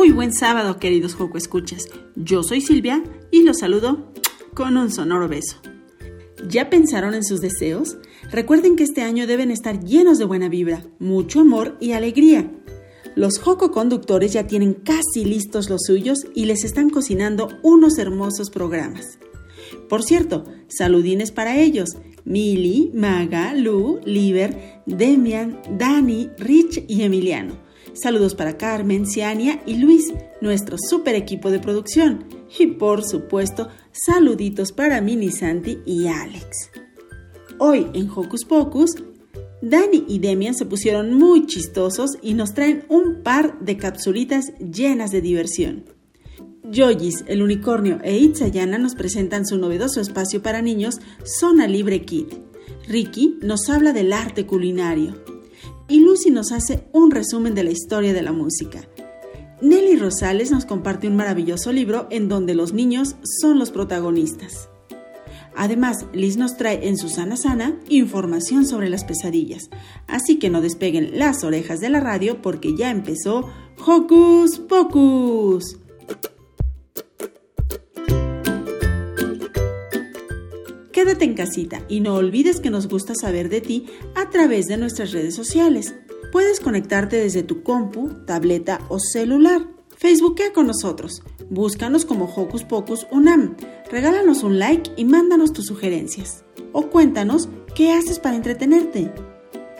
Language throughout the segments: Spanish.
Muy buen sábado, queridos Joco Escuchas. Yo soy Silvia y los saludo con un sonoro beso. ¿Ya pensaron en sus deseos? Recuerden que este año deben estar llenos de buena vibra, mucho amor y alegría. Los Joco conductores ya tienen casi listos los suyos y les están cocinando unos hermosos programas. Por cierto, saludines para ellos. Mili, Maga, Lu, Liber, Demian, Dani, Rich y Emiliano. Saludos para Carmen, Ciania y Luis, nuestro super equipo de producción. Y por supuesto, saluditos para Mini Santi y Alex. Hoy en Hocus Pocus, Dani y Demian se pusieron muy chistosos y nos traen un par de capsulitas llenas de diversión. Yoyis, el unicornio e Itzayana nos presentan su novedoso espacio para niños Zona Libre Kid. Ricky nos habla del arte culinario y Lucy nos hace un resumen de la historia de la música. Nelly Rosales nos comparte un maravilloso libro en donde los niños son los protagonistas. Además, Liz nos trae en Susana Sana información sobre las pesadillas, así que no despeguen las orejas de la radio porque ya empezó Hocus Pocus. Quédate en casita y no olvides que nos gusta saber de ti a través de nuestras redes sociales. Puedes conectarte desde tu compu, tableta o celular. Facebookea con nosotros. Búscanos como Hocus Pocus Unam. Regálanos un like y mándanos tus sugerencias. O cuéntanos qué haces para entretenerte.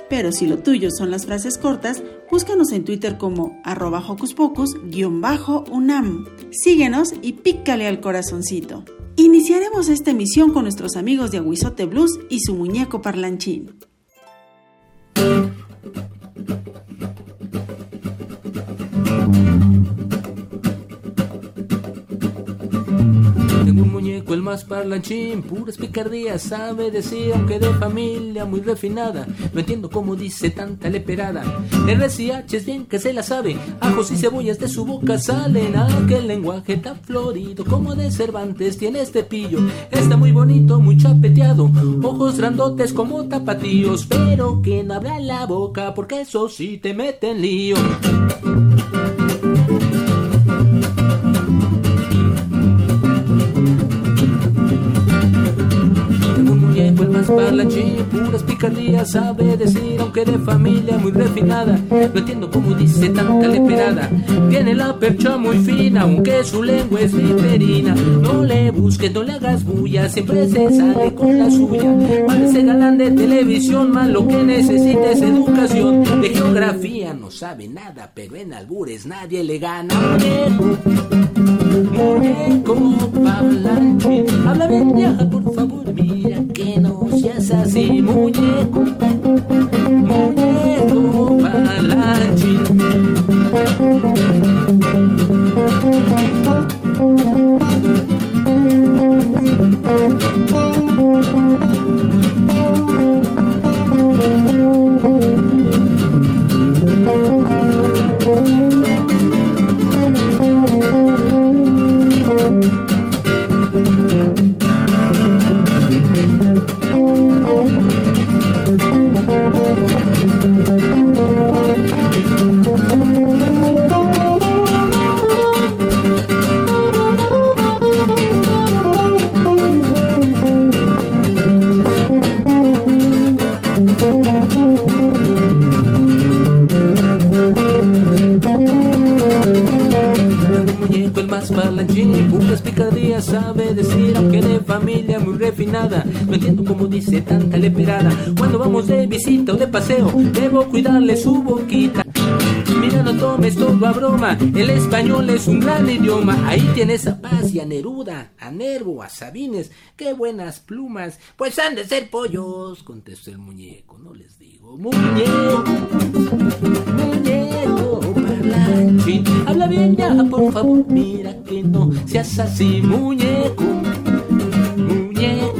Pero si lo tuyo son las frases cortas, búscanos en Twitter como arroba Hocus Pocus-Unam. Síguenos y pícale al corazoncito. Iniciaremos esta emisión con nuestros amigos de Aguizote Blues y su muñeco parlanchín. Un muñeco, el más parlanchín, puras picardías, sabe decir, aunque de familia muy refinada. No entiendo cómo dice tanta leperada. RCH es bien que se la sabe, ajos y cebollas de su boca salen. Aquel lenguaje tan florido como de Cervantes tiene este pillo. Está muy bonito, muy chapeteado, ojos grandotes como tapatíos, pero que no abra la boca porque eso sí te mete en lío. Picardías sabe decir, aunque de familia muy refinada. No entiendo cómo dice tanta leperada. Tiene la percha muy fina, aunque su lengua es viperina. No le busques, no le hagas bulla, siempre se sale con la suya. Parece galán de televisión, más lo que necesita es educación. De geografía no sabe nada, pero en albures nadie le gana. Muñeco, muñeco, habla bien, por favor, mzazi mwenye moyo malaji Thank refinada. No entiendo cómo dice tanta leperada. Cuando vamos de visita o de paseo, debo cuidarle su boquita. Mira, no tomes todo a broma. El español es un gran idioma. Ahí tienes a Paz y a Neruda, a Nervo, a Sabines. Qué buenas plumas. Pues han de ser pollos, contestó el muñeco. No les digo. Muñeco, muñeco, parlanchín. Habla bien ya, por favor. Mira que no seas así, muñeco. Muñeco.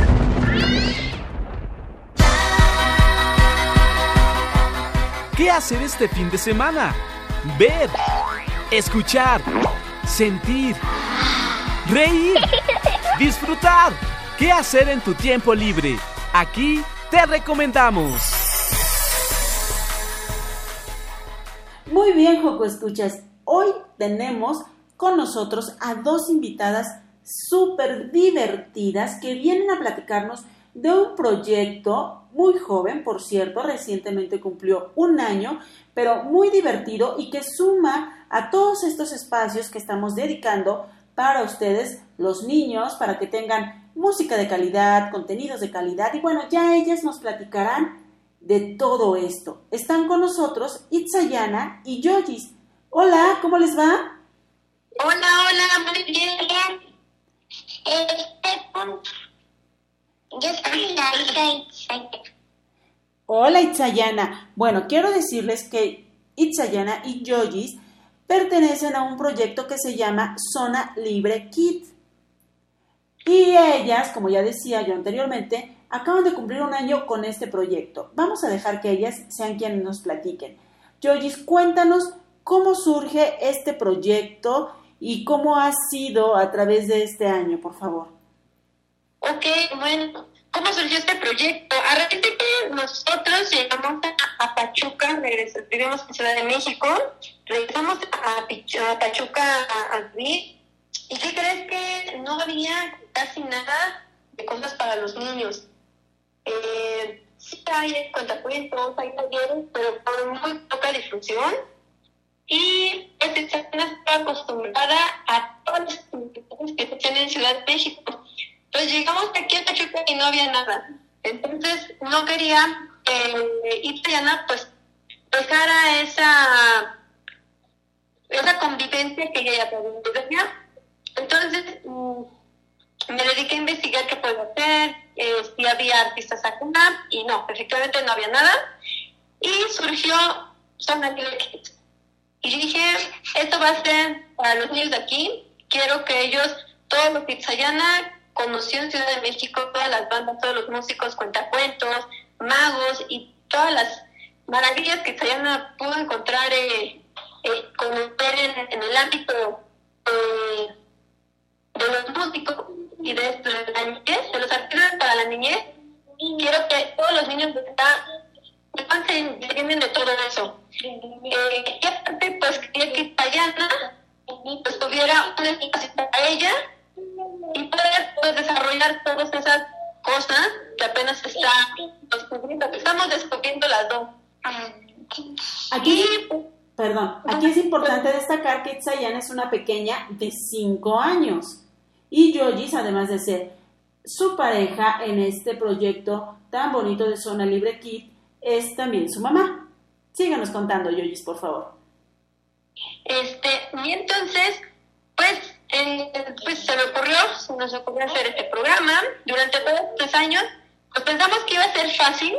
¿Qué hacer este fin de semana? Ver, escuchar, sentir, reír, disfrutar. ¿Qué hacer en tu tiempo libre? Aquí te recomendamos. Muy bien, Joco Escuchas. Hoy tenemos con nosotros a dos invitadas súper divertidas que vienen a platicarnos de un proyecto muy joven, por cierto, recientemente cumplió un año, pero muy divertido y que suma a todos estos espacios que estamos dedicando para ustedes, los niños, para que tengan música de calidad, contenidos de calidad y bueno, ya ellas nos platicarán de todo esto. Están con nosotros Itzayana y Yogis. Hola, ¿cómo les va? Hola, hola, muy bien. Este, yo soy la hija Itzayana. Hola Itzayana. Bueno, quiero decirles que Itzayana y Yogis pertenecen a un proyecto que se llama Zona Libre Kit. Y ellas, como ya decía yo anteriormente, acaban de cumplir un año con este proyecto. Vamos a dejar que ellas sean quienes nos platiquen. Yogis, cuéntanos cómo surge este proyecto y cómo ha sido a través de este año, por favor. Ok, bueno, ¿cómo surgió este proyecto? A raíz que nosotros llegamos a, Pachuca, regresamos, vivimos en Ciudad de México, regresamos a, Pachuca a, vivir, ¿y qué crees que no había casi nada de cosas para los niños? Eh, sí hay cuentacuentos, hay talleres, pero con muy poca difusión. Y pues Itzayana está acostumbrada a todas las actividades que se tienen en Ciudad de México. Entonces llegamos aquí a Pachuca y no había nada. Entonces no quería que Itzayana pues dejara esa, esa convivencia que ella ya tenía. Entonces mm, me dediqué a investigar qué puedo hacer, eh, si había artistas acá y no, efectivamente no había nada. Y surgió Libre Kids. Y dije, esto va a ser para los niños de aquí. Quiero que ellos, todo lo que Itzayana conoció en Ciudad de México, todas las bandas, todos los músicos, cuentacuentos, magos y todas las maravillas que Itzayana pudo encontrar eh, eh, conocer en, en el ámbito eh, de los músicos y de, de la niñez, de los artistas para la niñez. Quiero que todos los niños de sepan que vienen de todo eso. Eh, y aparte, pues quería que Tayana pues, tuviera un espacio para ella y poder desarrollar todas esas cosas que apenas está descubriendo, que estamos descubriendo las dos. Aquí, perdón, aquí es importante destacar que Itzayana es una pequeña de 5 años y Yogis, además de ser su pareja en este proyecto tan bonito de Zona Libre Kid, es también su mamá. Síganos contando, Yogis, por favor. Este, y entonces, pues, eh, pues se me ocurrió, se nos ocurrió hacer este programa. Durante todos estos años, pues pensamos que iba a ser fácil,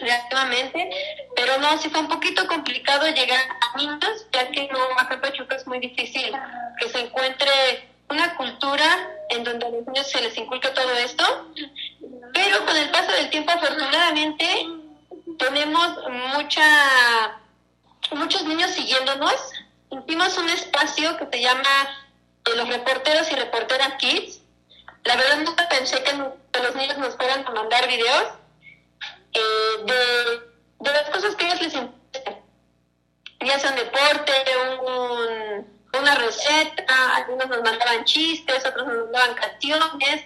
relativamente, pero no, sí fue un poquito complicado llegar a niños, ya que no, acá en Pachuca es muy difícil que se encuentre una cultura en donde a los niños se les inculca todo esto. Pero con el paso del tiempo, afortunadamente, tenemos mucha muchos niños siguiéndonos. Hicimos un espacio que se llama eh, Los Reporteros y Reporteras Kids, la verdad nunca pensé que, los niños nos fueran a mandar videos eh, de, de, las cosas que a ellos les interesan. Ya sea un deporte, un, una receta, algunos nos mandaban chistes, otros nos mandaban canciones.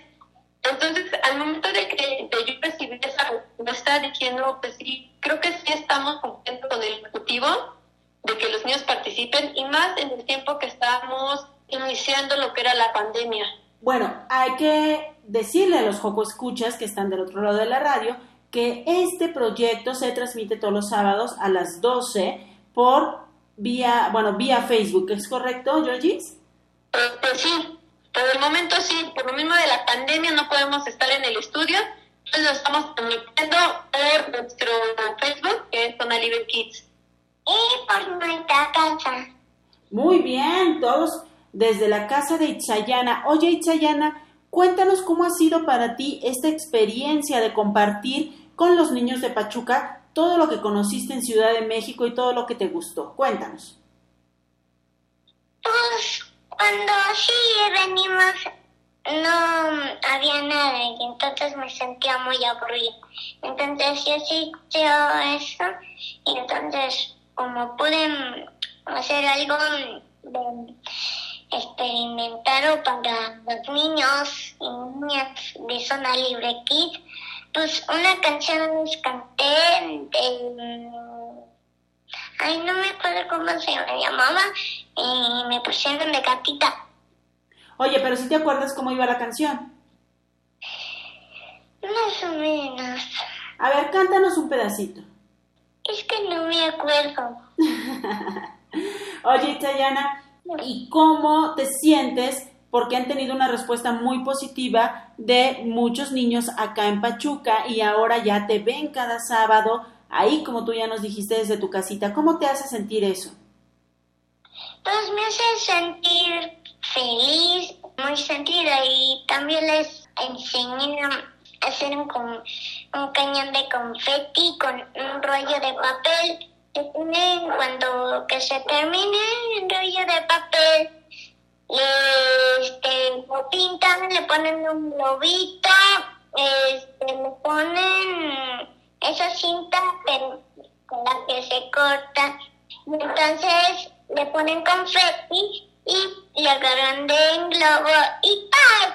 Entonces, al momento de que yo recibí esa respuesta diciendo, pues sí, creo que sí estamos cumpliendo con el objetivo de que los niños participen y más en el tiempo que estamos iniciando lo que era la pandemia. Bueno, hay que decirle a los Joco Escuchas que están del otro lado de la radio que este proyecto se transmite todos los sábados a las 12 por vía, bueno, vía Facebook, ¿es correcto, Georgis? Pues sí, por el momento sí, por lo mismo de la pandemia no podemos estar en el estudio, entonces lo estamos transmitiendo por nuestro Facebook, que es Zona Libre Kids. Y por nuestra casa. Muy bien, todos desde la casa de Itzayana. Oye, Itzayana, cuéntanos cómo ha sido para ti esta experiencia de compartir con los niños de Pachuca todo lo que conociste en Ciudad de México y todo lo que te gustó. Cuéntanos. Pues cuando sí venimos no había nada y entonces me sentía muy aburrida. Entonces yo sí eso y entonces como pude hacer algo de experimentar para los niños y niñas de zona libre kids, pues una canción les canté de... Ay, no me acuerdo cómo se llamaba y me pusieron de gatita. Oye, pero si te acuerdas cómo iba la canción. Más o menos. A ver, cántanos un pedacito. Es que no me acuerdo. Oye, Tayana, ¿y cómo te sientes? Porque han tenido una respuesta muy positiva de muchos niños acá en Pachuca y ahora ya te ven cada sábado ahí, como tú ya nos dijiste desde tu casita. ¿Cómo te hace sentir eso? Pues me hace sentir feliz, muy sentida y también les enseñé a hacer un, un cañón de confeti con un rollo de papel tienen cuando que se termine el rollo de papel este, lo pintan, le ponen un globito, este, le ponen esa cinta con la que se corta, y entonces le ponen confeti y le agarran de globo y ¡ay!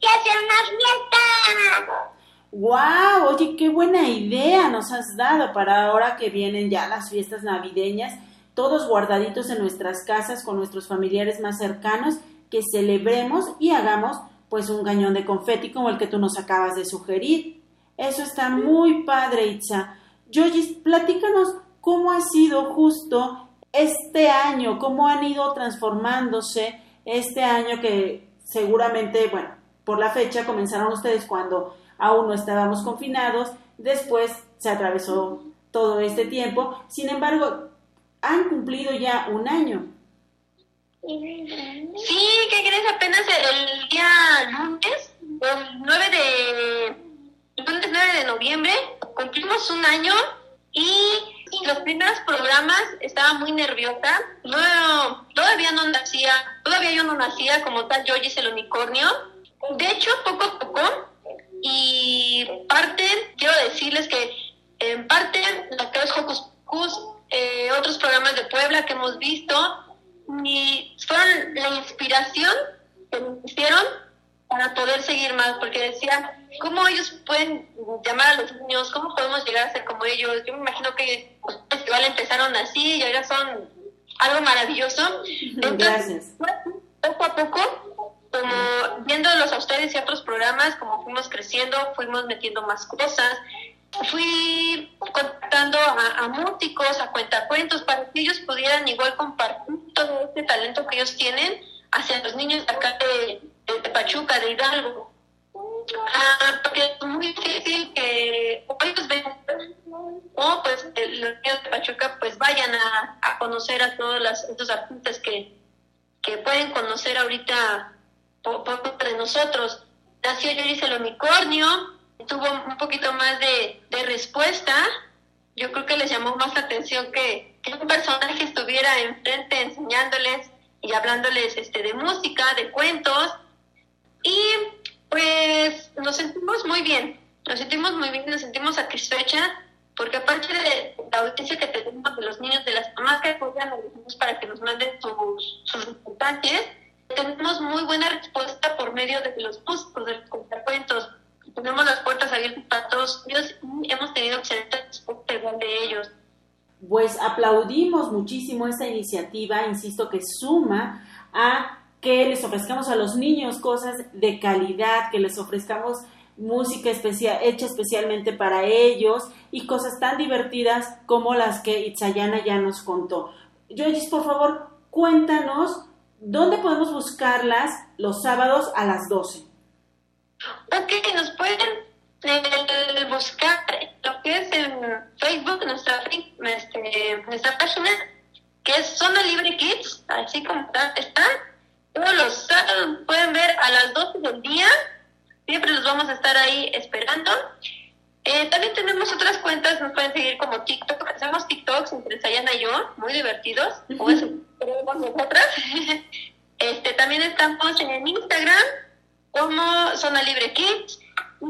¡Se hace una fiesta! ¡Wow! Oye, qué buena idea nos has dado para ahora que vienen ya las fiestas navideñas, todos guardaditos en nuestras casas con nuestros familiares más cercanos, que celebremos y hagamos pues un cañón de confeti como el que tú nos acabas de sugerir. Eso está muy padre, Itza. Yoyis, platícanos cómo ha sido justo este año, cómo han ido transformándose este año que seguramente, bueno, por la fecha comenzaron ustedes cuando aún no estábamos confinados, después se atravesó todo este tiempo, sin embargo, han cumplido ya un año. Sí, ¿qué crees? Apenas el día lunes, el 9 de, lunes 9 de noviembre, cumplimos un año y los primeros programas estaba muy nerviosa. No, todavía no nacía, todavía yo no nacía como tal, yo el unicornio. De hecho, poco a poco y parte, quiero decirles que en parte lo que es Hocus Pocus, eh, otros programas de Puebla que hemos visto, y fueron la inspiración que me hicieron para poder seguir más, porque decía, ¿cómo ellos pueden llamar a los niños? ¿Cómo podemos llegar a ser como ellos? Yo me imagino que los festivales empezaron así y ahora son algo maravilloso. Entonces, poco a poco como viéndolos a ustedes y otros programas, como fuimos creciendo, fuimos metiendo más cosas, fui contactando a, músicos, a cuentacuentos, para que ellos pudieran igual compartir todo este talento que ellos tienen hacia los niños de acá de, Pachuca, de Hidalgo. Ah, porque es muy difícil que ellos ven o pues los niños de Pachuca pues vayan a, conocer a todos los, estos artistas que, que pueden conocer ahorita de nosotros. Nació Yoris el unicornio, tuvo un poquito más de, respuesta. Yo creo que les llamó más la atención que, que, un personaje estuviera enfrente enseñándoles y hablándoles este, de música, de cuentos. Y Pues nos sentimos muy bien, nos sentimos muy bien, nos sentimos satisfechas, porque aparte de la audiencia que tenemos de los niños, de las mamás que apoyan a los niños para que nos manden sus, sus resultantes, tenemos muy buena respuesta por medio de los músicos, de los contracuentos. Tenemos las puertas abiertas para todos ellos y hemos tenido excelente respuesta igual de ellos. Pues aplaudimos muchísimo esta iniciativa, insisto que suma a que les ofrezcamos a los niños cosas de calidad, que les ofrezcamos música especial, hecha especialmente para ellos y cosas tan divertidas como las que Itzayana ya nos contó. Yoyis, por favor, cuéntanos dónde podemos buscarlas los sábados a las 12. Ok, nos pueden eh, buscar lo que es en Facebook, nuestra, este, nuestra página, que es Zona Libre Kids, así como está, está. Todos los sábados pueden ver a las 12 del día, siempre los vamos a estar ahí esperando. Eh, también tenemos otras cuentas, nos pueden seguir como TikTok, hacemos TikToks entre Sayana y yo, muy divertidos, o creemos nosotras. este, también estamos en Instagram como Zona Libre Kids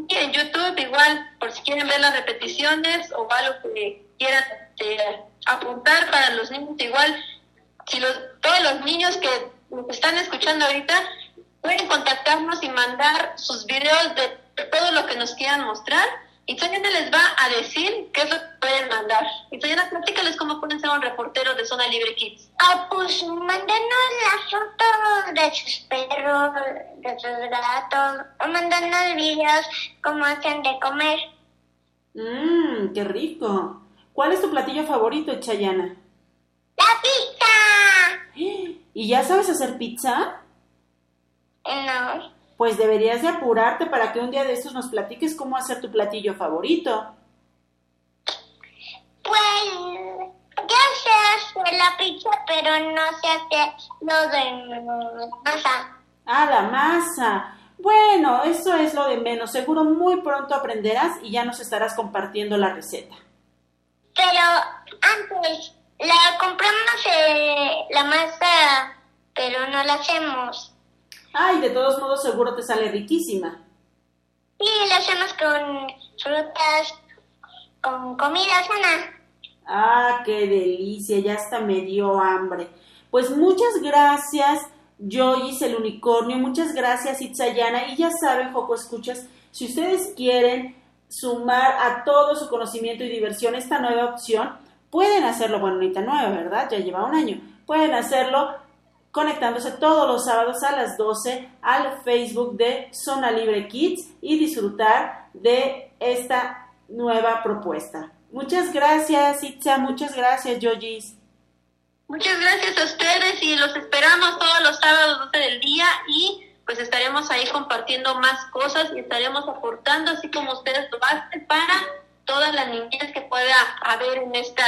y en YouTube igual, por si quieren ver las repeticiones o algo que quieran este, apuntar para los niños igual, si los, todos los niños que nos están escuchando ahorita pueden contactarnos y mandar sus videos de todo lo que nos quieran mostrar y Tayana les va a decir qué es lo que pueden mandar. Y Tayana, platícales cómo pueden ser un reportero de Zona Libre Kids. Ah, pues mándenos las fotos de sus perros, de sus gatos, o mándenos videos cómo hacen de comer. Mmm, qué rico. ¿Cuál es tu platillo favorito, Chayana? ¡La pizza! ¿Y ya sabes hacer pizza? No pues deberías de apurarte para que un día de estos nos platiques cómo hacer tu platillo favorito. Pues ya sé hacer la pizza, pero no sé hacer lo de masa. Ah, la masa. Bueno, eso es lo de menos. Seguro muy pronto aprenderás y ya nos estarás compartiendo la receta. Pero antes, la compramos eh, la masa, pero no la hacemos. Ay, de todos modos seguro te sale riquísima. Sí, la hacemos con frutas, con comida sana. Ah, qué delicia, ya hasta me dio hambre. Pues muchas gracias, Joyce el unicornio, muchas gracias, Itzayana. Y ya saben, Joco Escuchas, si ustedes quieren sumar a todo su conocimiento y diversión esta nueva opción, pueden hacerlo, bueno, ahorita nueva, ¿verdad? Ya lleva un año. Pueden hacerlo conectándose todos los sábados a las 12 al Facebook de Zona Libre Kids y disfrutar de esta nueva propuesta. Muchas gracias, Itza, muchas gracias, Yojis. Muchas gracias a ustedes y los esperamos todos los sábados 12 del día y pues estaremos ahí compartiendo más cosas y estaremos aportando, así como ustedes lo hacen, para todas las niñas que pueda haber en, esta,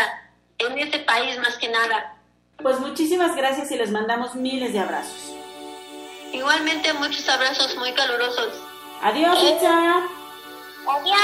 en este país más que nada. Pues muchísimas gracias y les mandamos miles de abrazos. Igualmente muchos abrazos muy calurosos. Adiós. Adiós.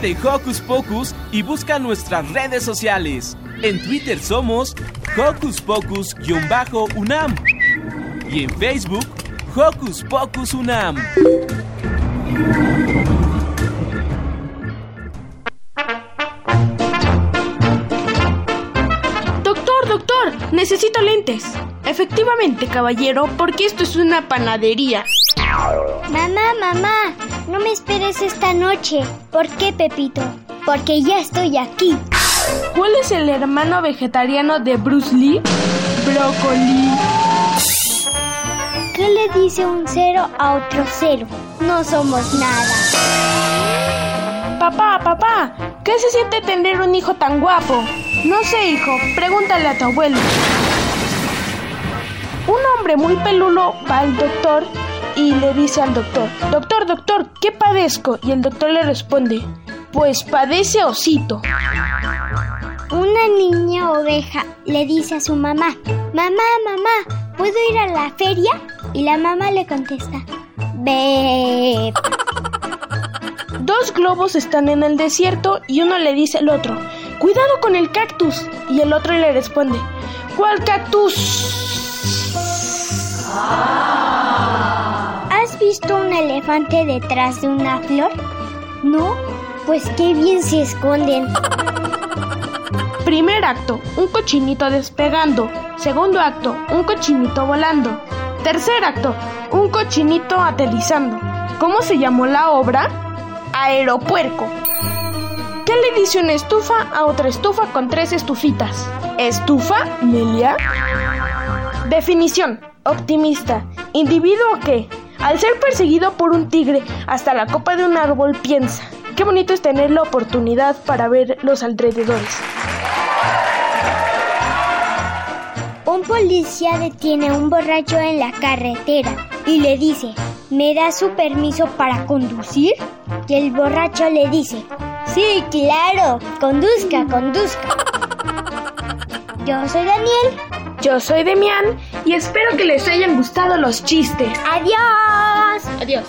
De Hocus Pocus y busca nuestras redes sociales. En Twitter somos Hocus Pocus-UNAM y en Facebook Hocus Pocus UNAM. Doctor, doctor, necesito lentes. Efectivamente, caballero, porque esto es una panadería. Mamá, mamá, me esperes esta noche. ¿Por qué, Pepito? Porque ya estoy aquí. ¿Cuál es el hermano vegetariano de Bruce Lee? Brócoli. ¿Qué le dice un cero a otro cero? No somos nada. Papá, papá, ¿qué se siente tener un hijo tan guapo? No sé, hijo, pregúntale a tu abuelo. Un hombre muy peludo va al doctor y le dice al doctor, doctor, doctor, ¿qué padezco? Y el doctor le responde, pues padece osito. Una niña oveja le dice a su mamá, mamá, mamá, ¿puedo ir a la feria? Y la mamá le contesta, ve. Dos globos están en el desierto y uno le dice al otro, cuidado con el cactus. Y el otro le responde, ¿cuál cactus? ¿Has visto un elefante detrás de una flor? ¿No? Pues qué bien se esconden. Primer acto, un cochinito despegando. Segundo acto, un cochinito volando. Tercer acto, un cochinito aterrizando. ¿Cómo se llamó la obra? Aeropuerco. ¿Qué le dice una estufa a otra estufa con tres estufitas? ¿Estufa, Melia? Definición. Optimista. Individuo que, al ser perseguido por un tigre hasta la copa de un árbol, piensa. Qué bonito es tener la oportunidad para ver los alrededores. Un policía detiene a un borracho en la carretera y le dice, ¿me da su permiso para conducir? Y el borracho le dice, sí, claro, conduzca, conduzca. Yo soy Daniel. Yo soy Demián y espero que les hayan gustado los chistes. Adiós. Adiós.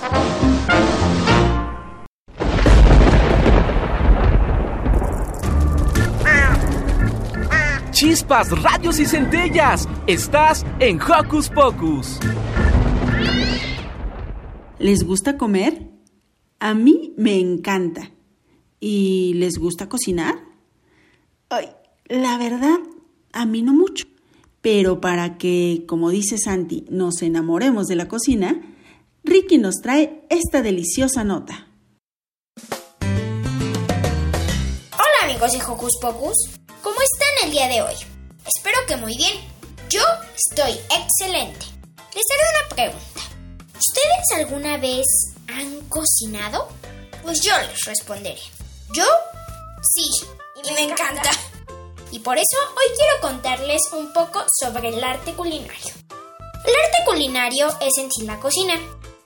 chispas, radios y centellas. Estás en Hocus Pocus. ¿Les gusta comer? A mí me encanta. ¿Y les gusta cocinar? Ay, la verdad, a mí no mucho. Pero para que, como dice Santi, nos enamoremos de la cocina, Ricky nos trae esta deliciosa nota. Hola amigos de Hocus Pocus, ¿cómo están el día de hoy? Espero que muy bien. Yo estoy excelente. Les haré una pregunta. ¿Ustedes alguna vez han cocinado? Pues yo les responderé. Yo sí, y me encanta. Y por eso hoy quiero contarles un poco sobre el arte culinario. El arte culinario es en sí la cocina,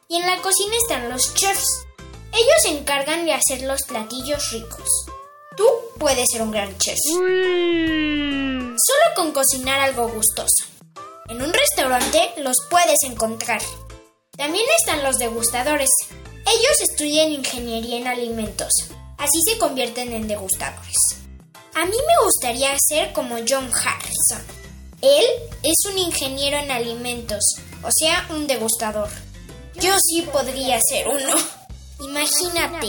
y en la cocina están los chefs. Ellos se encargan de hacer los platillos ricos. Tú puedes ser un gran chef. Solo con cocinar algo gustoso. En un restaurante los puedes encontrar. También están los degustadores. Ellos estudian ingeniería en alimentos. Así se convierten en degustadores. A mí me gustaría ser como John Harrison. Él es un ingeniero en alimentos, o sea, un degustador. Yo sí podría ser uno. Imagínate,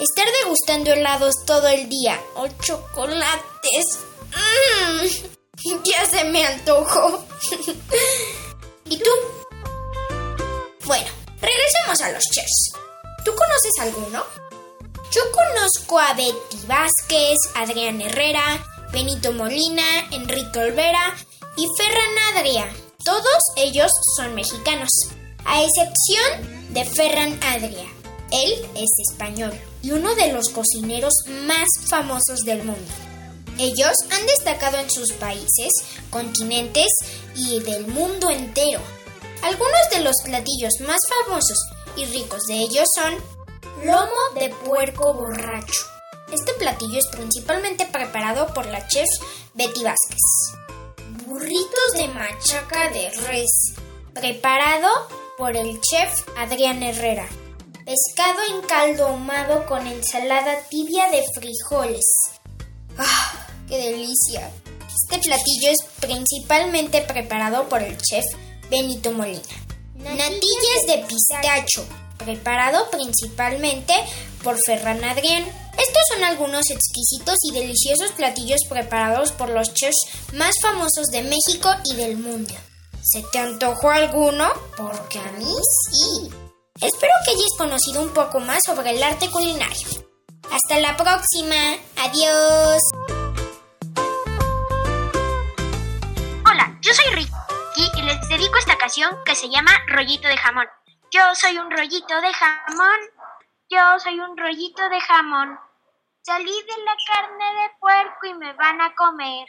estar degustando helados todo el día o chocolates. Mmm, ya se me antojó. ¿Y tú? Bueno, regresemos a los chefs. ¿Tú conoces alguno? Yo conozco a Betty Vázquez, Adrián Herrera, Benito Molina, Enrique Olvera y Ferran Adria. Todos ellos son mexicanos, a excepción de Ferran Adria. Él es español y uno de los cocineros más famosos del mundo. Ellos han destacado en sus países, continentes y del mundo entero. Algunos de los platillos más famosos y ricos de ellos son lomo de puerco borracho. Este platillo es principalmente preparado por la chef Betty Vázquez. Burritos de machaca de res, preparado por el chef Adrián Herrera. Pescado en caldo ahumado con ensalada tibia de frijoles. ¡Ah! ¡Qué delicia! Este platillo es principalmente preparado por el chef Benito Molina. Natillas de pistacho, preparado principalmente por Ferran Adrián. Estos son algunos exquisitos y deliciosos platillos preparados por los chefs más famosos de México y del mundo. ¿Se te antojó alguno? Porque a mí sí. Espero que hayas conocido un poco más sobre el arte culinario. Hasta la próxima. Adiós. Hola, yo soy Ricky y les dedico esta canción que se llama Rollito de Jamón. Yo soy un rollito de jamón. Yo soy un rollito de jamón. Salí de la carne de puerco y me van a comer.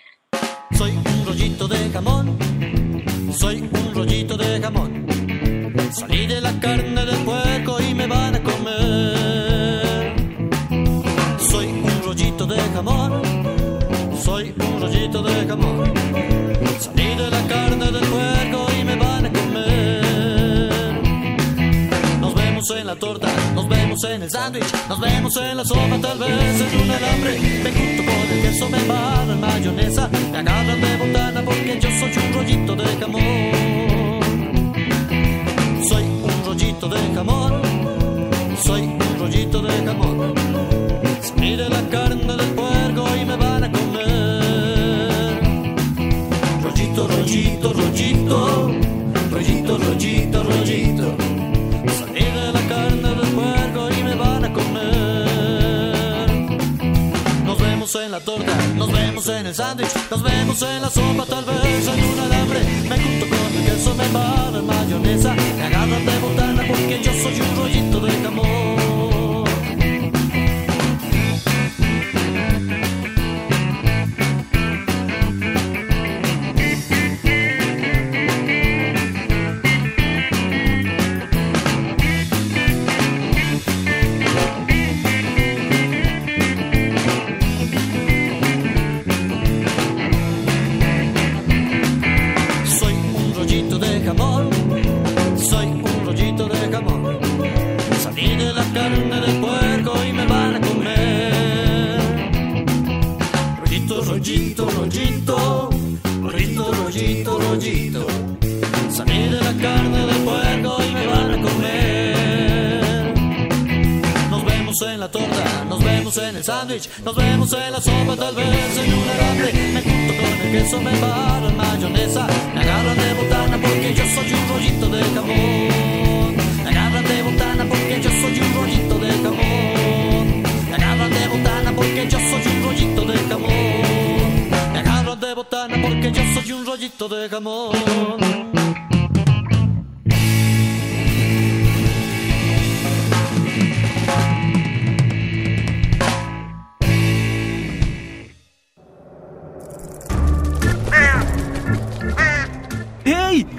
Soy un rollito de jamón. Soy un rollito de jamón. Salí de la carne de puerco en el sándwich, nos vemos en la sopa, tal vez en un alambre. Me junto con el queso, me van en mayonesa, me agarran de botana porque yo soy un rollito de jamón. Soy un rollito de jamón, soy un rollito de jamón. Salí de la carne del puerco y me van a comer. Rollito, rollito, rollito, rollito, rollito, rollito. Nos vemos en el sándwich, nos vemos en la sopa, tal vez en un alambre. Me junto con el queso, me en mayonesa, me agarran de botana porque yo soy un rollito de jamón. Vemos en el sándwich, nos vemos en la sopa, tal vez en un alambre. Me junto con el queso, me paro en mayonesa, me agarran de botana porque yo soy un rollito de jamón. Me agarran de botana porque yo soy un rollito de jamón. Me agarran de botana porque yo soy un rollito de jamón. Me agarran de botana porque yo soy un rollito de jamón.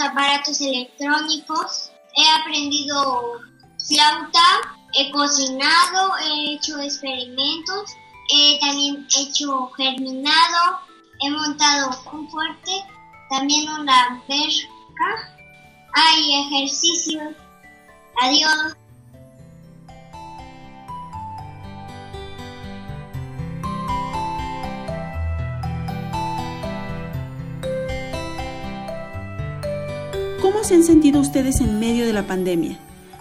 Aparatos electrónicos. He aprendido flauta, he cocinado, he hecho experimentos, he también hecho germinado, he montado un fuerte, también una alberca. Hay ejercicios. Adiós. ¿Cómo se han sentido ustedes en medio de la pandemia?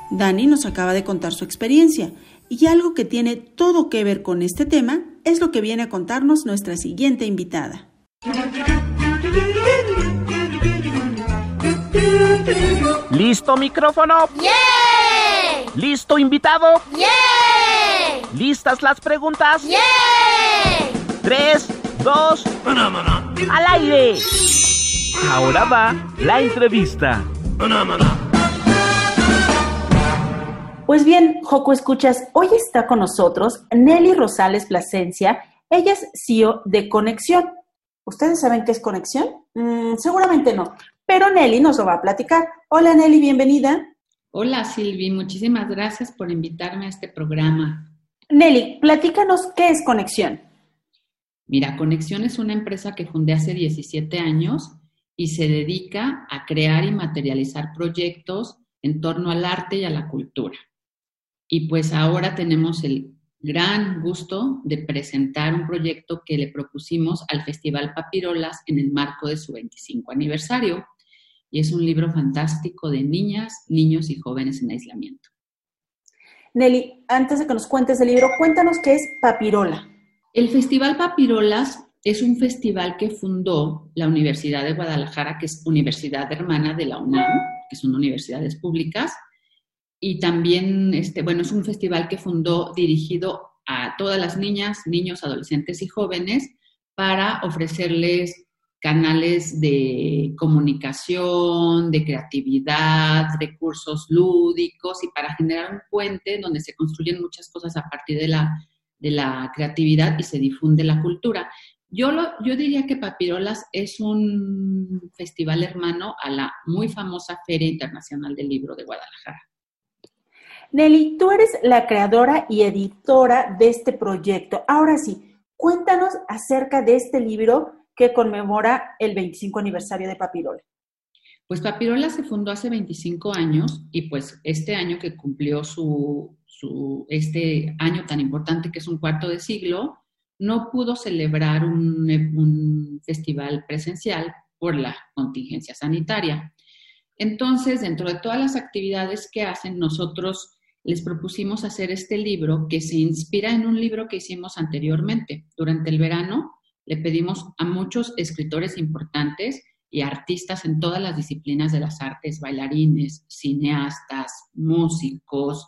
Dani nos acaba de contar su experiencia y algo que tiene todo que ver con este tema es lo que viene a contarnos nuestra siguiente invitada. ¿Listo micrófono? ¡Yeah! ¿Listo invitado? ¡Yeah! ¿Listas las preguntas? ¡Yeah! Tres, dos, al aire. Ahora va la entrevista. Pues bien, Joco Escuchas, hoy está con nosotros Nelly Rosales Plasencia. Ella es CEO de Conexión. ¿Ustedes saben qué es Conexión? Mm, seguramente no, pero Nelly nos lo va a platicar. Hola Nelly, bienvenida. Hola Silvi, muchísimas gracias por invitarme a este programa. Nelly, platícanos qué es Conexión. Mira, Conexión es una empresa que fundé hace 17 años y se dedica a crear y materializar proyectos en torno al arte y a la cultura. Y pues ahora tenemos el gran gusto de presentar un proyecto que le propusimos al Festival Papirolas en el marco de su 25 aniversario. Y es un libro fantástico de niñas, niños y jóvenes en aislamiento. Nelly, antes de que nos cuentes el libro, cuéntanos qué es Papirola. El Festival Papirolas es un festival que fundó la Universidad de Guadalajara, que es universidad hermana de la UNAM, que son universidades públicas, y también, este, bueno, es un festival que fundó dirigido a todas las niñas, niños, adolescentes y jóvenes para ofrecerles canales de comunicación, de creatividad, recursos lúdicos y para generar un puente donde se construyen muchas cosas a partir de la, de la creatividad y se difunde la cultura. Yo, lo, yo diría que Papirolas es un festival hermano a la muy famosa Feria Internacional del Libro de Guadalajara. Nelly, tú eres la creadora y editora de este proyecto. Ahora sí, cuéntanos acerca de este libro que conmemora el 25 aniversario de Papirola. Pues Papirola se fundó hace 25 años y pues este año que cumplió su, su, este año tan importante que es un cuarto de siglo, no pudo celebrar un, festival presencial por la contingencia sanitaria. Entonces, dentro de todas las actividades que hacen, nosotros les propusimos hacer este libro que se inspira en un libro que hicimos anteriormente. Durante el verano le pedimos a muchos escritores importantes y artistas en todas las disciplinas de las artes, bailarines, cineastas, músicos,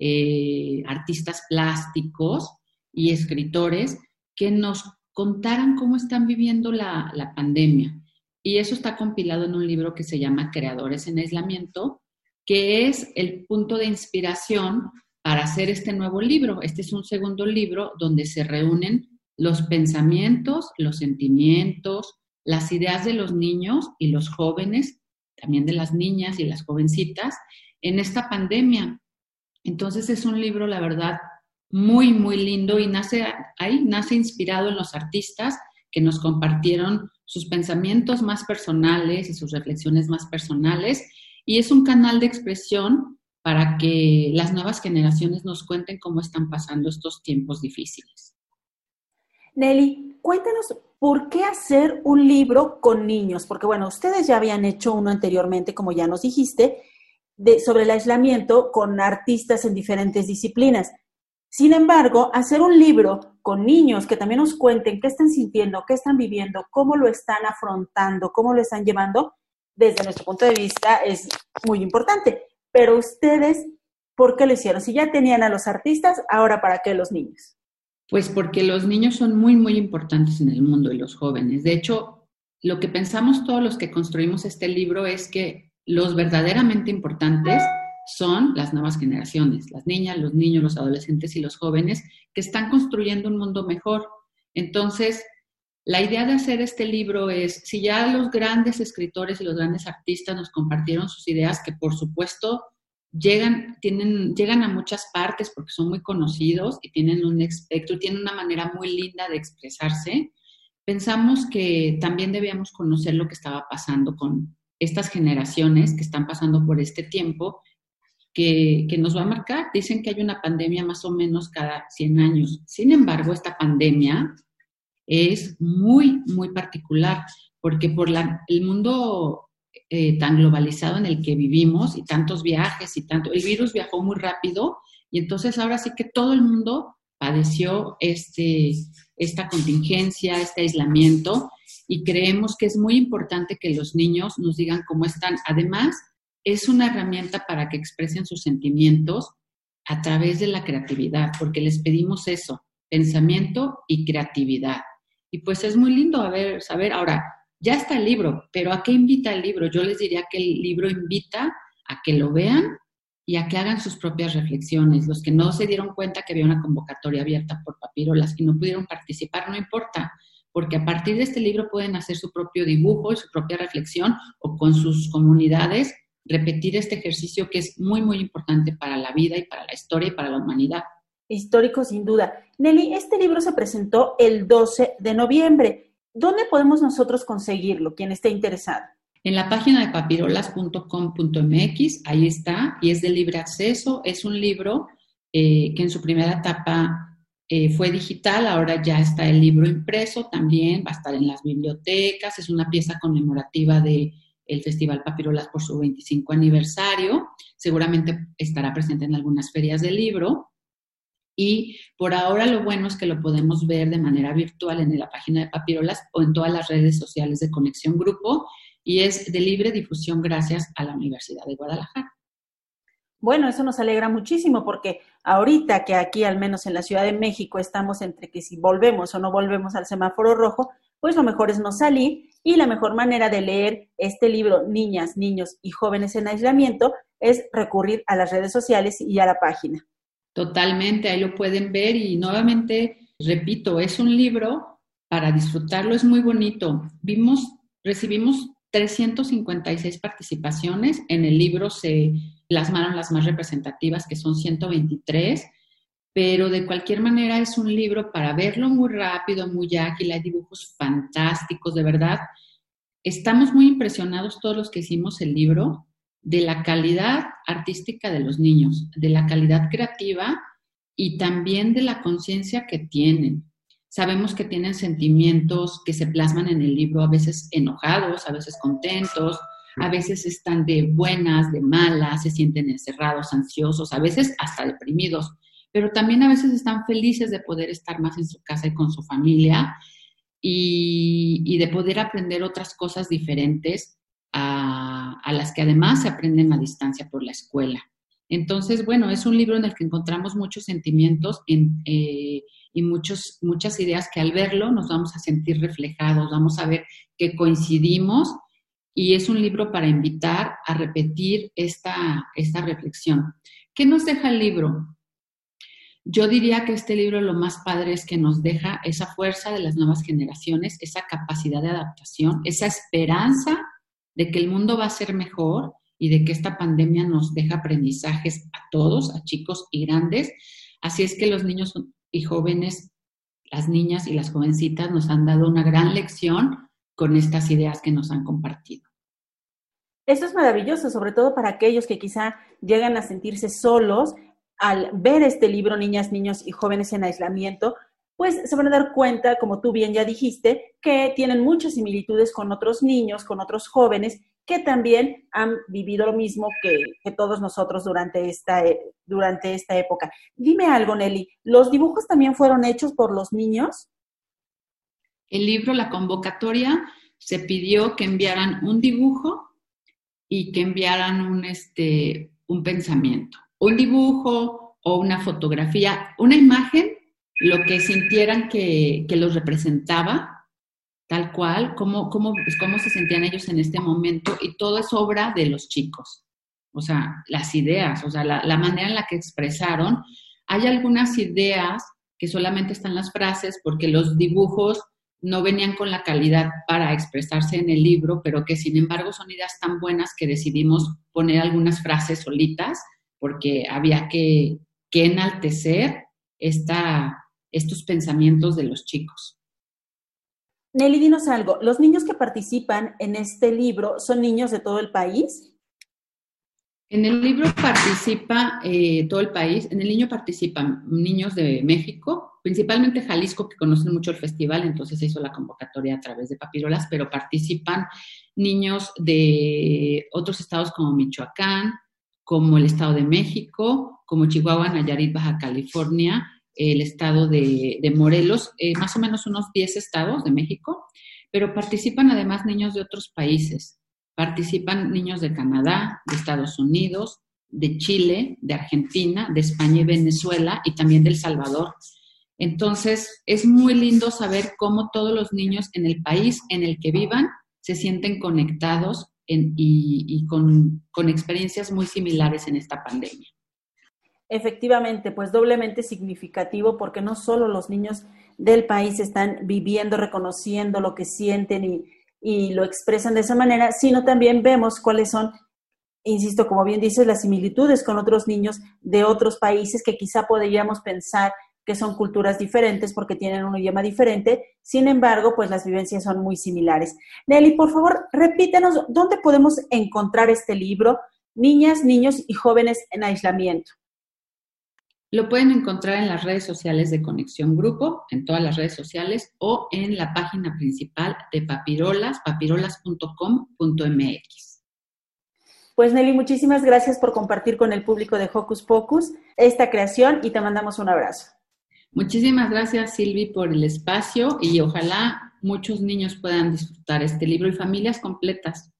eh, artistas plásticos y escritores que nos contaran cómo están viviendo la, la pandemia. Y eso está compilado en un libro que se llama Creadores en Aislamiento, que es el punto de inspiración para hacer este nuevo libro. Este es un segundo libro donde se reúnen los pensamientos, los sentimientos, las ideas de los niños y los jóvenes, también de las niñas y las jovencitas, en esta pandemia. Entonces es un libro, la verdad, muy, muy lindo y nace ahí, nace inspirado en los artistas que nos compartieron sus pensamientos más personales y sus reflexiones más personales. Y es un canal de expresión para que las nuevas generaciones nos cuenten cómo están pasando estos tiempos difíciles. Nelly, cuéntanos por qué hacer un libro con niños, porque bueno, ustedes ya habían hecho uno anteriormente, como ya nos dijiste, de, sobre el aislamiento con artistas en diferentes disciplinas. Sin embargo, hacer un libro con niños que también nos cuenten qué están sintiendo, qué están viviendo, cómo lo están afrontando, cómo lo están llevando, desde nuestro punto de vista es muy importante. Pero ustedes, ¿por qué lo hicieron? Si ya tenían a los artistas, ahora ¿para qué los niños? Pues porque los niños son muy, muy importantes en el mundo y los jóvenes. De hecho, lo que pensamos todos los que construimos este libro es que los verdaderamente importantes son las nuevas generaciones, las niñas, los niños, los adolescentes y los jóvenes que están construyendo un mundo mejor. Entonces, la idea de hacer este libro es, si ya los grandes escritores y los grandes artistas nos compartieron sus ideas, que por supuesto llegan, tienen, llegan a muchas partes porque son muy conocidos y tienen un espectro, tienen una manera muy linda de expresarse, pensamos que también debíamos conocer lo que estaba pasando con estas generaciones que están pasando por este tiempo que, nos va a marcar. Dicen que hay una pandemia más o menos cada 100 años. Sin embargo, esta pandemia es muy, muy particular porque por la, el mundo eh, tan globalizado en el que vivimos y tantos viajes y tanto, el virus viajó muy rápido y entonces ahora sí que todo el mundo padeció este, esta contingencia, este aislamiento y creemos que es muy importante que los niños nos digan cómo están. Además, es una herramienta para que expresen sus sentimientos a través de la creatividad, porque les pedimos eso, pensamiento y creatividad. Y pues es muy lindo a ver, saber, ahora, ya está el libro, pero ¿a qué invita el libro? Yo les diría que el libro invita a que lo vean y a que hagan sus propias reflexiones. Los que no se dieron cuenta que había una convocatoria abierta por Papirolas y no pudieron participar, no importa, porque a partir de este libro pueden hacer su propio dibujo y su propia reflexión o con sus comunidades repetir este ejercicio que es muy, muy importante para la vida y para la historia y para la humanidad. Histórico, sin duda. Nelly, este libro se presentó el 12 de noviembre. ¿Dónde podemos nosotros conseguirlo, quien esté interesado? En la página de papirolas.com.mx, ahí está, y es de libre acceso. Es un libro eh, que en su primera etapa eh, fue digital, ahora ya está el libro impreso también, va a estar en las bibliotecas, es una pieza conmemorativa de el Festival Papirolas por su 25 aniversario. Seguramente estará presente en algunas ferias del libro. Y por ahora lo bueno es que lo podemos ver de manera virtual en la página de Papirolas o en todas las redes sociales de Conexión Grupo y es de libre difusión gracias a la Universidad de Guadalajara. Bueno, eso nos alegra muchísimo porque ahorita que aquí, al menos en la Ciudad de México, estamos entre que si volvemos o no volvemos al semáforo rojo, pues lo mejor es no salir y la mejor manera de leer este libro, Niñas, Niños y Jóvenes en Aislamiento, es recurrir a las redes sociales y a la página. Totalmente, ahí lo pueden ver y nuevamente, repito, es un libro para disfrutarlo, es muy bonito. Vimos, recibimos 356 participaciones, en el libro se plasmaron las más representativas, que son 123 pero de cualquier manera es un libro para verlo muy rápido, muy ágil, hay dibujos fantásticos, de verdad. Estamos muy impresionados todos los que hicimos el libro de la calidad artística de los niños, de la calidad creativa y también de la conciencia que tienen. Sabemos que tienen sentimientos que se plasman en el libro, a veces enojados, a veces contentos, a veces están de buenas, de malas, se sienten encerrados, ansiosos, a veces hasta deprimidos pero también a veces están felices de poder estar más en su casa y con su familia y, de poder aprender otras cosas diferentes a, las que además se aprenden a distancia por la escuela. Entonces, bueno, es un libro en el que encontramos muchos sentimientos eh, y muchos, muchas ideas que al verlo nos vamos a sentir reflejados, vamos a ver que coincidimos y es un libro para invitar a repetir esta, esta reflexión. ¿Qué nos deja el libro? Yo diría que este libro lo más padre es que nos deja esa fuerza de las nuevas generaciones, esa capacidad de adaptación, esa esperanza de que el mundo va a ser mejor y de que esta pandemia nos deja aprendizajes a todos, a chicos y grandes. Así es que los niños y jóvenes, las niñas y las jovencitas nos han dado una gran lección con estas ideas que nos han compartido. Esto es maravilloso, sobre todo para aquellos que quizá llegan a sentirse solos al ver este libro, Niñas, Niños y Jóvenes en Aislamiento, pues se van a dar cuenta, como tú bien ya dijiste, que tienen muchas similitudes con otros niños, con otros jóvenes que también han vivido lo mismo que, todos nosotros durante esta, eh, durante esta época. Dime algo, Nelly, ¿los dibujos también fueron hechos por los niños? El libro, la convocatoria, se pidió que enviaran un dibujo y que enviaran un, este, un pensamiento un dibujo o una fotografía, una imagen, lo que sintieran que, los representaba, tal cual, cómo, cómo, cómo se sentían ellos en este momento, y todo es obra de los chicos. O sea, las ideas, o sea, la, la manera en la que expresaron. Hay algunas ideas que solamente están las frases porque los dibujos no venían con la calidad para expresarse en el libro, pero que sin embargo son ideas tan buenas que decidimos poner algunas frases solitas porque había que, enaltecer esta, estos pensamientos de los chicos. Nelly, dinos algo. ¿Los niños que participan en este libro son niños de todo el país? En el libro participa eh, todo el país. En el niño participan niños de México, principalmente Jalisco, que conocen mucho el festival, entonces se hizo la convocatoria a través de papirolas, pero participan niños de otros estados como Michoacán, como el Estado de México, como Chihuahua, Nayarit, Baja California, el estado de, Morelos, eh, más o menos unos 10 estados de México, pero participan además niños de otros países. Participan niños de Canadá, de Estados Unidos, de Chile, de Argentina, de España y Venezuela y también de El Salvador. Entonces, es muy lindo saber cómo todos los niños en el país en el que vivan se sienten conectados y, con, experiencias muy similares en esta pandemia. Efectivamente, pues doblemente significativo porque no solo los niños del país están viviendo, reconociendo lo que sienten y, y, lo expresan de esa manera, sino también vemos cuáles son, insisto, como bien dices, las similitudes con otros niños de otros países que quizá podríamos pensar que son culturas diferentes porque tienen un idioma diferente, sin embargo, pues las vivencias son muy similares. Nelly, por favor, repítenos dónde podemos encontrar este libro, Niñas, Niños y Jóvenes en Aislamiento. Lo pueden encontrar en las redes sociales de Conexión Grupo, en todas las redes sociales o en la página principal de Papirolas, papirolas.com.mx. Pues Nelly, muchísimas gracias por compartir con el público de Hocus Pocus esta creación y te mandamos un abrazo. Muchísimas gracias, Silvi, por el espacio y ojalá muchos niños puedan disfrutar este libro y familias completas.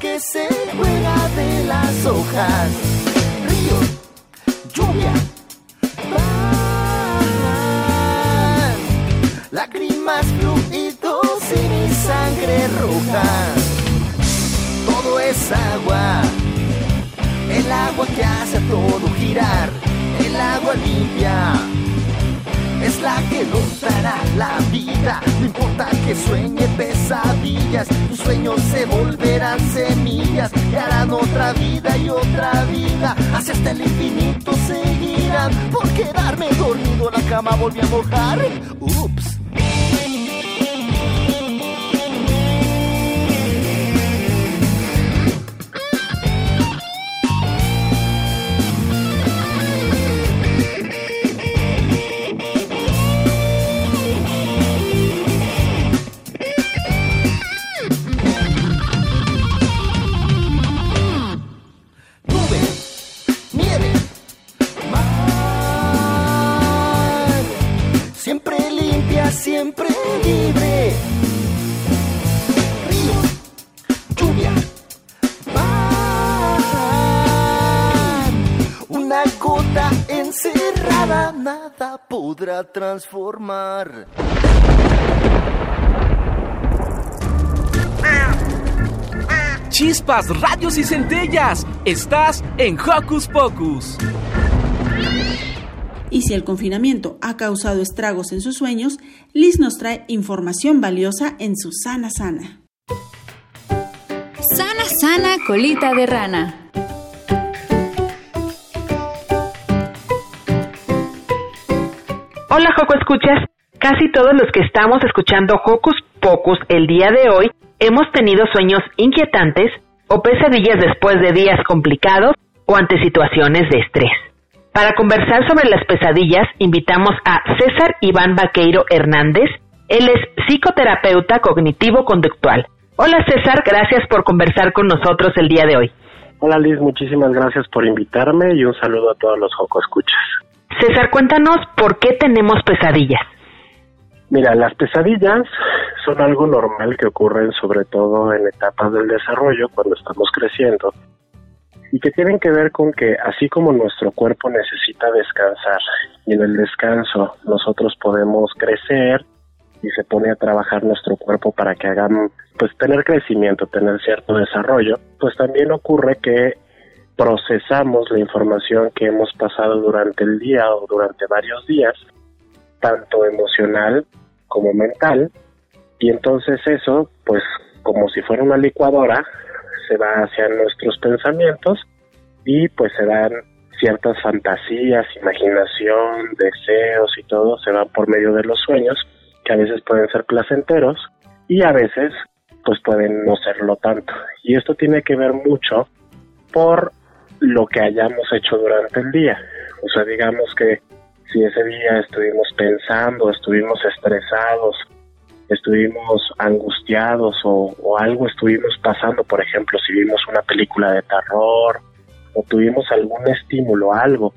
Que se juega de las hojas lluvia. Van lágrimas, fluidos y mi sangre roja. Todo es agua, el agua que hace todo girar, el agua limpia es la que nos dará la vida. No importa que sueñe pesadillas, tus sueños se volverán semillas que harán otra vida y otra vida. Hacia hasta el infinito seguirán. Por quedarme dormido la cama volví a mojar. Ups. Podrá transformar. Chispas, radios y centellas. Estás en Hocus Pocus. Y si el confinamiento ha causado estragos en sus sueños, Liz nos trae información valiosa en su Sana Sana. Sana Sana Colita de Rana. Hola Joco Escuchas, casi todos los que estamos escuchando Hocus Pocus el día de hoy hemos tenido sueños inquietantes o pesadillas después de días complicados o ante situaciones de estrés. Para conversar sobre las pesadillas, invitamos a César Iván Vaqueiro Hernández. Él es psicoterapeuta cognitivo-conductual. Hola César, gracias por conversar con nosotros el día de hoy. Hola Liz, muchísimas gracias por invitarme y un saludo a todos los Joco Escuchas. César, cuéntanos por qué tenemos pesadillas. Mira, las pesadillas son algo normal que ocurren sobre todo en etapas del desarrollo cuando estamos creciendo y que tienen que ver con que así como nuestro cuerpo necesita descansar y en el descanso nosotros podemos crecer y se pone a trabajar nuestro cuerpo para que hagan pues tener crecimiento, tener cierto desarrollo, pues también ocurre que procesamos la información que hemos pasado durante el día o durante varios días, tanto emocional como mental, y entonces eso, pues como si fuera una licuadora, se va hacia nuestros pensamientos y pues se dan ciertas fantasías, imaginación, deseos y todo, se van por medio de los sueños, que a veces pueden ser placenteros y a veces pues pueden no serlo tanto. Y esto tiene que ver mucho por lo que hayamos hecho durante el día. O sea, digamos que si ese día estuvimos pensando, estuvimos estresados, estuvimos angustiados o, algo estuvimos pasando, por ejemplo, si vimos una película de terror o tuvimos algún estímulo, algo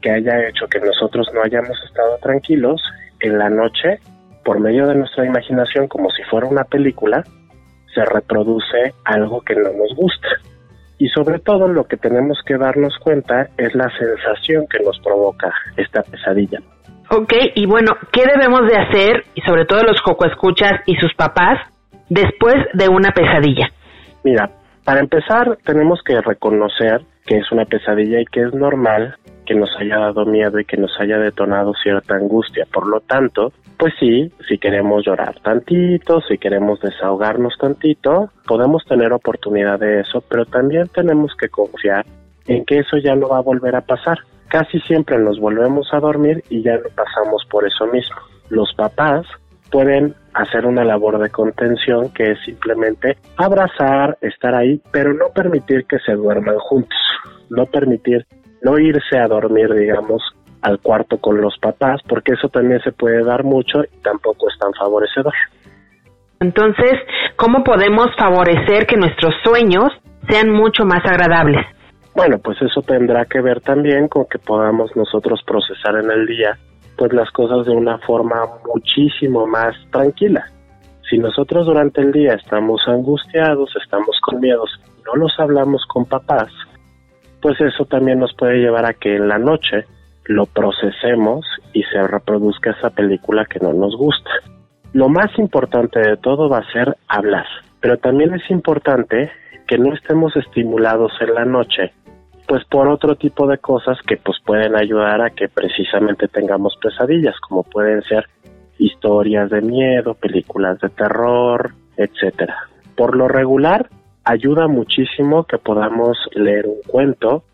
que haya hecho que nosotros no hayamos estado tranquilos, en la noche, por medio de nuestra imaginación, como si fuera una película, se reproduce algo que no nos gusta. Y sobre todo lo que tenemos que darnos cuenta es la sensación que nos provoca esta pesadilla. Ok, y bueno, ¿qué debemos de hacer, y sobre todo los coco escuchas y sus papás, después de una pesadilla? Mira, para empezar tenemos que reconocer que es una pesadilla y que es normal que nos haya dado miedo y que nos haya detonado cierta angustia. Por lo tanto, pues sí, si queremos llorar tantito, si queremos desahogarnos tantito, podemos tener oportunidad de eso, pero también tenemos que confiar en que eso ya no va a volver a pasar. Casi siempre nos volvemos a dormir y ya no pasamos por eso mismo. Los papás pueden hacer una labor de contención que es simplemente abrazar, estar ahí, pero no permitir que se duerman juntos, no permitir, no irse a dormir, digamos, al cuarto con los papás, porque eso también se puede dar mucho y tampoco es tan favorecedor. Entonces, ¿cómo podemos favorecer que nuestros sueños sean mucho más agradables? Bueno, pues eso tendrá que ver también con que podamos nosotros procesar en el día pues las cosas de una forma muchísimo más tranquila. Si nosotros durante el día estamos angustiados, estamos con miedos, no los hablamos con papás, pues eso también nos puede llevar a que en la noche lo procesemos y se reproduzca esa película que no nos gusta. Lo más importante de todo va a ser hablar, pero también es importante que no estemos estimulados en la noche, pues por otro tipo de cosas que pues pueden ayudar a que precisamente tengamos pesadillas, como pueden ser historias de miedo, películas de terror, etcétera. Por lo regular, ayuda muchísimo que podamos leer un cuento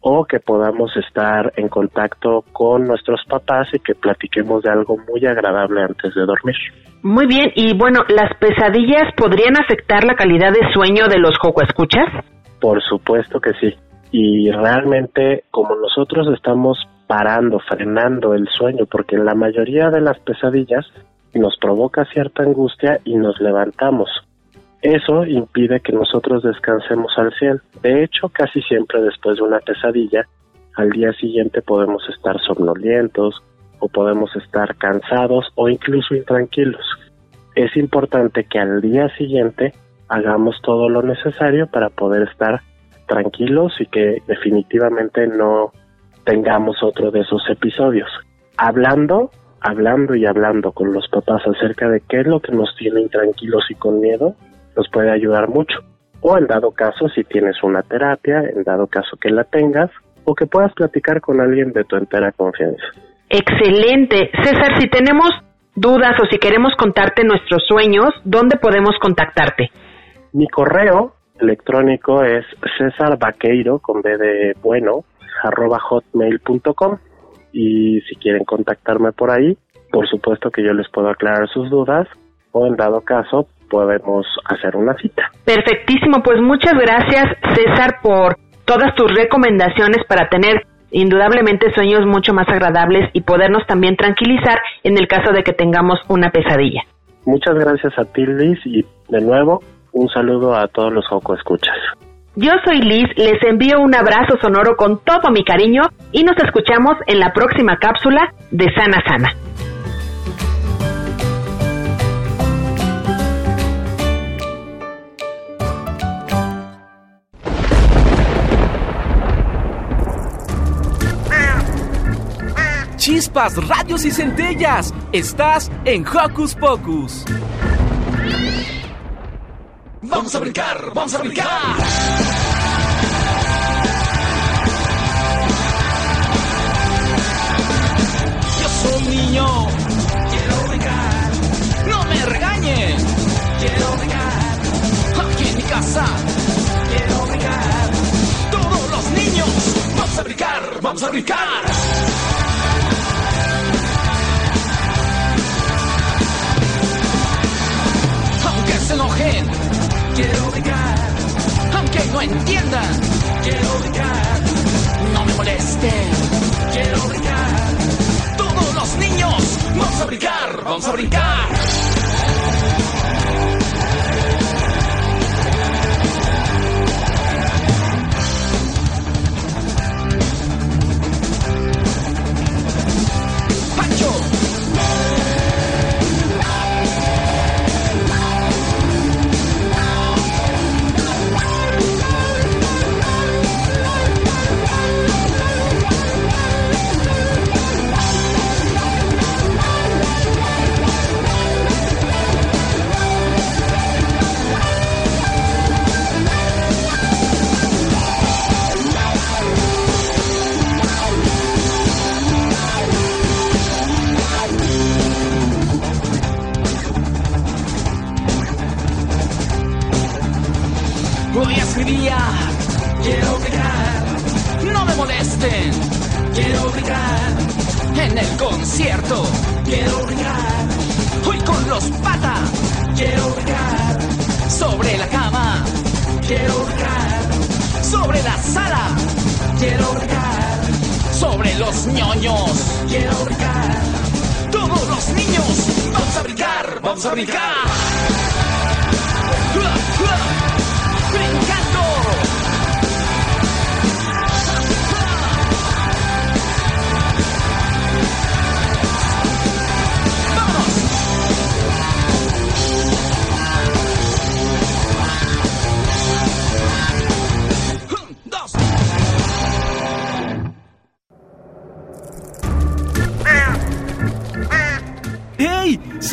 o que podamos estar en contacto con nuestros papás y que platiquemos de algo muy agradable antes de dormir. Muy bien, y bueno, ¿las pesadillas podrían afectar la calidad de sueño de los joco escuchas? Por supuesto que sí. Y realmente, como nosotros estamos parando, frenando el sueño, porque en la mayoría de las pesadillas nos provoca cierta angustia y nos levantamos. Eso impide que nosotros descansemos al cielo. De hecho, casi siempre después de una pesadilla, al día siguiente podemos estar somnolientos o podemos estar cansados o incluso intranquilos. Es importante que al día siguiente hagamos todo lo necesario para poder estar tranquilos y que definitivamente no tengamos otro de esos episodios. hablando, hablando y hablando con los papás acerca de qué es lo que nos tiene intranquilos y con miedo, nos puede ayudar mucho. O en dado caso, si tienes una terapia, en dado caso que la tengas, o que puedas platicar con alguien de tu entera confianza. Excelente. César, si tenemos dudas o si queremos contarte nuestros sueños, ¿dónde podemos contactarte? Mi correo electrónico es cesarvaqueiro con b de bueno arroba hotmail.com y si quieren contactarme por ahí, por supuesto que yo les puedo aclarar sus dudas o en dado caso podemos hacer una cita. Perfectísimo, pues muchas gracias César por todas tus recomendaciones para tener indudablemente sueños mucho más agradables y podernos también tranquilizar en el caso de que tengamos una pesadilla. Muchas gracias a ti Liz y de nuevo un saludo a todos los Joco Escuchas. Yo soy Liz, les envío un abrazo sonoro con todo mi cariño y nos escuchamos en la próxima cápsula de Sana Sana. Chispas, radios y centellas. Estás en Hocus Pocus. Vamos a brincar, vamos a brincar. Yo soy niño. Quiero brincar. No me regañes. Quiero brincar. Aquí en mi casa. Quiero brincar. Todos los niños. Vamos a brincar, vamos a brincar. Se enojen. Quiero brincar. Aunque no entiendan. Quiero brincar.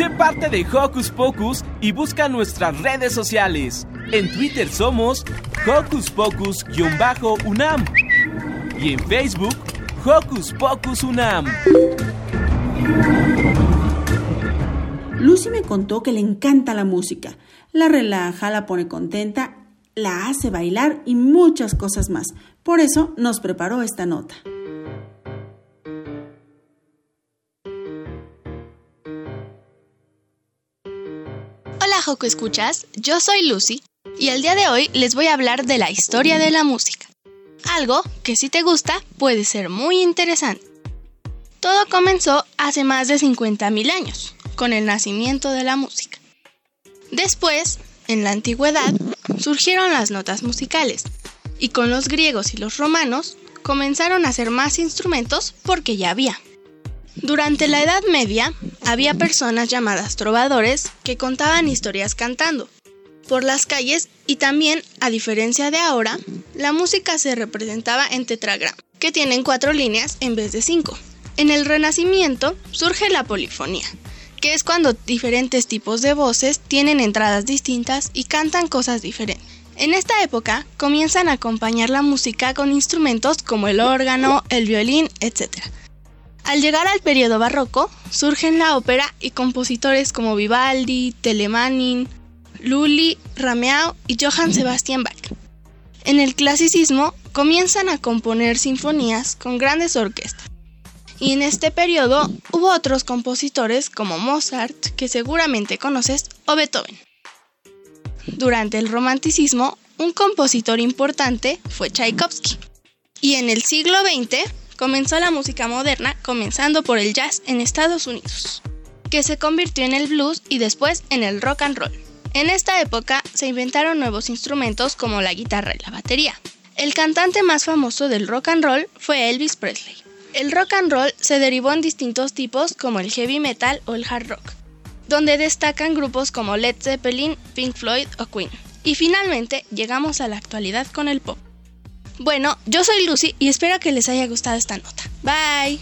Sé parte de Hocus Pocus y busca nuestras redes sociales. En Twitter somos Hocus Pocus-UNAM y en Facebook Hocus Pocus UNAM. Lucy me contó que le encanta la música, la relaja, la pone contenta, la hace bailar y muchas cosas más. Por eso nos preparó esta nota. Joco Escuchas, yo soy Lucy y el día de hoy les voy a hablar de la historia de la música. Algo que si te gusta puede ser muy interesante. Todo comenzó hace más de 50.000 años, con el nacimiento de la música. Después, en la antigüedad, surgieron las notas musicales, y con los griegos y los romanos comenzaron a hacer más instrumentos porque ya había. Durante la Edad Media, había personas llamadas trovadores que contaban historias cantando por las calles y también, a diferencia de ahora, la música se representaba en tetragrama, que tienen cuatro líneas en vez de cinco. En el Renacimiento surge la polifonía, que es cuando diferentes tipos de voces tienen entradas distintas y cantan cosas diferentes. En esta época comienzan a acompañar la música con instrumentos como el órgano, el violín, etc. Al llegar al periodo barroco, surgen la ópera y compositores como Vivaldi, Telemann, Lully, Rameau y Johann Sebastian Bach. En el clasicismo comienzan a componer sinfonías con grandes orquestas. Y en este periodo hubo otros compositores como Mozart, que seguramente conoces, o Beethoven. Durante el romanticismo, un compositor importante fue Tchaikovsky. Y en el siglo XX comenzó la música moderna, comenzando por el jazz en Estados Unidos, que se convirtió en el blues y después en el rock and roll. En esta época se inventaron nuevos instrumentos como la guitarra y la batería. El cantante más famoso del rock and roll fue Elvis Presley. El rock and roll se derivó en distintos tipos como el heavy metal o el hard rock, donde destacan grupos como Led Zeppelin, Pink Floyd o Queen. Y finalmente llegamos a la actualidad con el pop. Bueno, yo soy Lucy y espero que les haya gustado esta nota. Bye.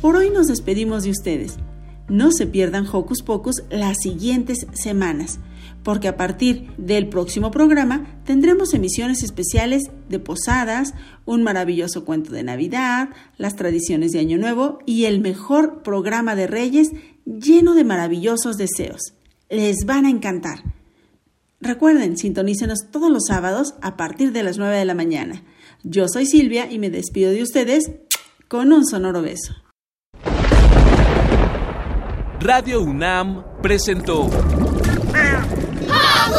Por hoy nos despedimos de ustedes. No se pierdan Hocus Pocus las siguientes semanas, porque a partir del próximo programa tendremos emisiones especiales de posadas, un maravilloso cuento de Navidad, las tradiciones de Año Nuevo y el mejor programa de Reyes lleno de maravillosos deseos. Les van a encantar. Recuerden, sintonícenos todos los sábados a partir de las 9 de la mañana. Yo soy Silvia y me despido de ustedes con un sonoro beso. Radio UNAM presentó